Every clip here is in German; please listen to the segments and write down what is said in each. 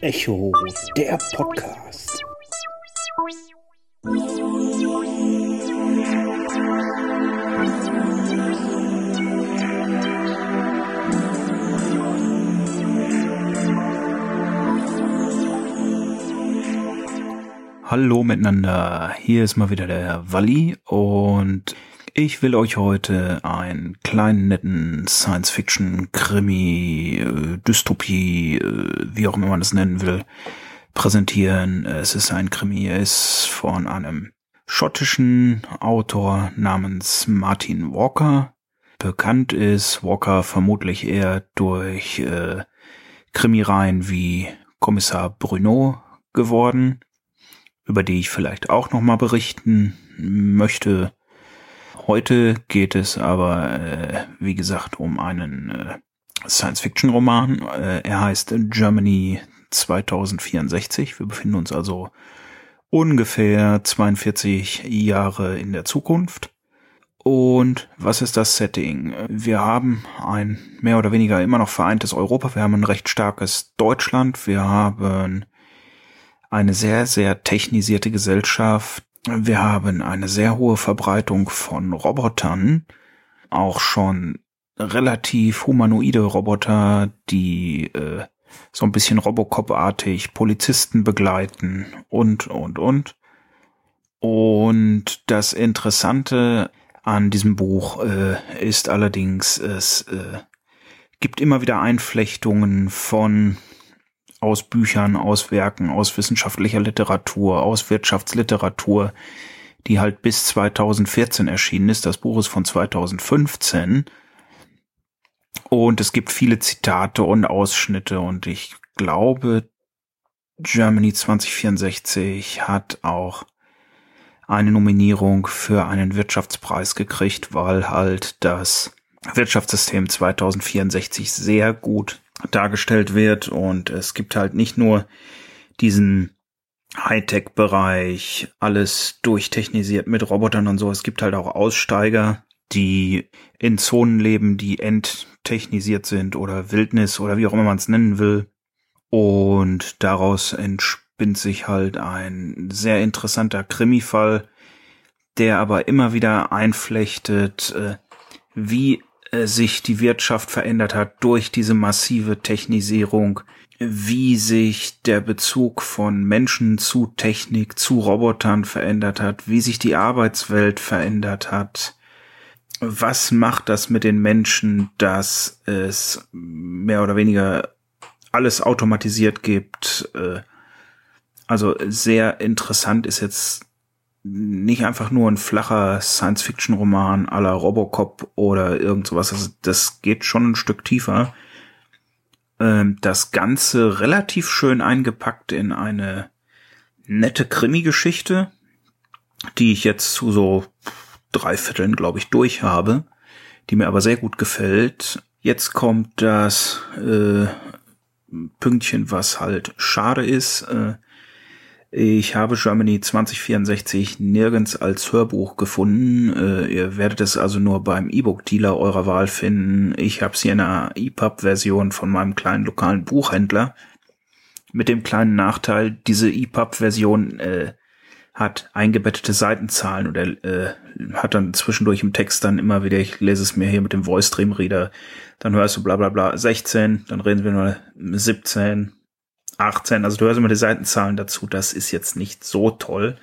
Echo, der Podcast. Hallo miteinander, hier ist mal wieder der Walli und ich will euch heute einen kleinen netten Science-Fiction, Krimi, äh, Dystopie, äh, wie auch immer man das nennen will, präsentieren. Es ist ein Krimi, er ist von einem schottischen Autor namens Martin Walker. Bekannt ist Walker vermutlich eher durch äh, Krimireihen wie Kommissar Bruno geworden über die ich vielleicht auch noch mal berichten möchte. Heute geht es aber, äh, wie gesagt, um einen äh, Science-Fiction-Roman. Äh, er heißt Germany 2064. Wir befinden uns also ungefähr 42 Jahre in der Zukunft. Und was ist das Setting? Wir haben ein mehr oder weniger immer noch vereintes Europa. Wir haben ein recht starkes Deutschland. Wir haben eine sehr, sehr technisierte Gesellschaft. Wir haben eine sehr hohe Verbreitung von Robotern, auch schon relativ humanoide Roboter, die äh, so ein bisschen Robocop-artig Polizisten begleiten und, und, und. Und das Interessante an diesem Buch äh, ist allerdings, es äh, gibt immer wieder Einflechtungen von aus Büchern, aus Werken, aus wissenschaftlicher Literatur, aus Wirtschaftsliteratur, die halt bis 2014 erschienen ist. Das Buch ist von 2015. Und es gibt viele Zitate und Ausschnitte und ich glaube, Germany 2064 hat auch eine Nominierung für einen Wirtschaftspreis gekriegt, weil halt das Wirtschaftssystem 2064 sehr gut dargestellt wird und es gibt halt nicht nur diesen Hightech-Bereich, alles durchtechnisiert mit Robotern und so. Es gibt halt auch Aussteiger, die in Zonen leben, die enttechnisiert sind oder Wildnis oder wie auch immer man es nennen will. Und daraus entspinnt sich halt ein sehr interessanter Krimi-Fall, der aber immer wieder einflechtet, äh, wie äh, sich die Wirtschaft verändert hat durch diese massive Technisierung, wie sich der Bezug von Menschen zu Technik, zu Robotern verändert hat, wie sich die Arbeitswelt verändert hat. Was macht das mit den Menschen, dass es mehr oder weniger alles automatisiert gibt? Äh, also sehr interessant ist jetzt nicht einfach nur ein flacher Science-Fiction-Roman à la Robocop oder irgend sowas. Also das geht schon ein Stück tiefer. Ähm, das Ganze relativ schön eingepackt in eine nette Krimi-Geschichte, die ich jetzt zu so drei Vierteln, glaube ich, durch habe, die mir aber sehr gut gefällt. Jetzt kommt das äh, Pünktchen, was halt schade ist. Äh, ich habe Germany 2064 nirgends als Hörbuch gefunden. Äh, ihr werdet es also nur beim E-Book-Dealer eurer Wahl finden. Ich habe es hier in einer EPUB-Version von meinem kleinen lokalen Buchhändler. Mit dem kleinen Nachteil, diese EPUB-Version äh, hat eingebettete Seitenzahlen und er äh, hat dann zwischendurch im Text dann immer wieder, ich lese es mir hier mit dem Voice Stream Reader, dann hörst du bla bla bla 16, dann reden wir nur 17, 18. Also du hörst immer die Seitenzahlen dazu. Das ist jetzt nicht so toll.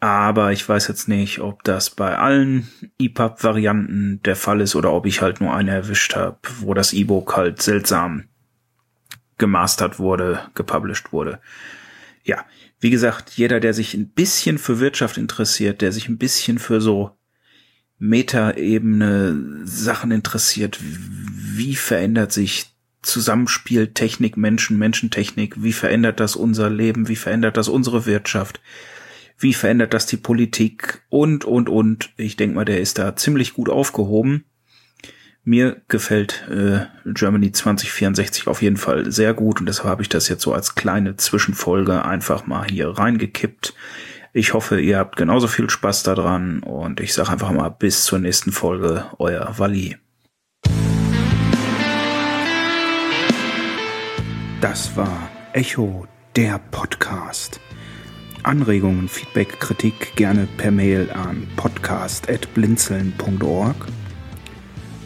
Aber ich weiß jetzt nicht, ob das bei allen EPUB-Varianten der Fall ist oder ob ich halt nur eine erwischt habe, wo das E-Book halt seltsam gemastert wurde, gepublished wurde. Ja, wie gesagt, jeder, der sich ein bisschen für Wirtschaft interessiert, der sich ein bisschen für so Metaebene Sachen interessiert, wie verändert sich Zusammenspiel Technik, Menschen, Menschentechnik, wie verändert das unser Leben, wie verändert das unsere Wirtschaft, wie verändert das die Politik und, und, und. Ich denke mal, der ist da ziemlich gut aufgehoben. Mir gefällt äh, Germany 2064 auf jeden Fall sehr gut und deshalb habe ich das jetzt so als kleine Zwischenfolge einfach mal hier reingekippt. Ich hoffe, ihr habt genauso viel Spaß daran und ich sage einfach mal bis zur nächsten Folge, euer Wally. Das war Echo, der Podcast. Anregungen, Feedback, Kritik gerne per Mail an podcast.blinzeln.org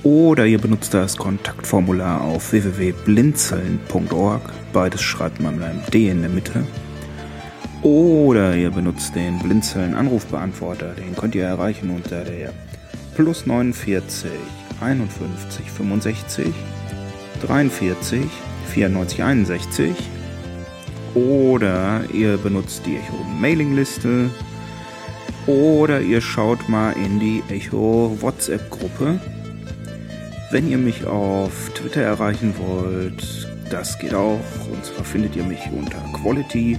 oder ihr benutzt das Kontaktformular auf www.blinzeln.org. Beides schreibt man mit einem D in der Mitte. Oder ihr benutzt den Blinzeln Anrufbeantworter. Den könnt ihr erreichen unter der plus 49 51 65 43 94 61. Oder ihr benutzt die Echo Mailingliste. Oder ihr schaut mal in die Echo WhatsApp Gruppe. Wenn ihr mich auf Twitter erreichen wollt, das geht auch. Und zwar findet ihr mich unter Quality.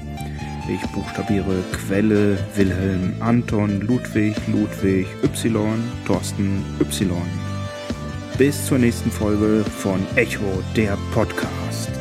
Ich buchstabiere Quelle Wilhelm Anton Ludwig Ludwig Y Thorsten Y. Bis zur nächsten Folge von Echo, der Podcast.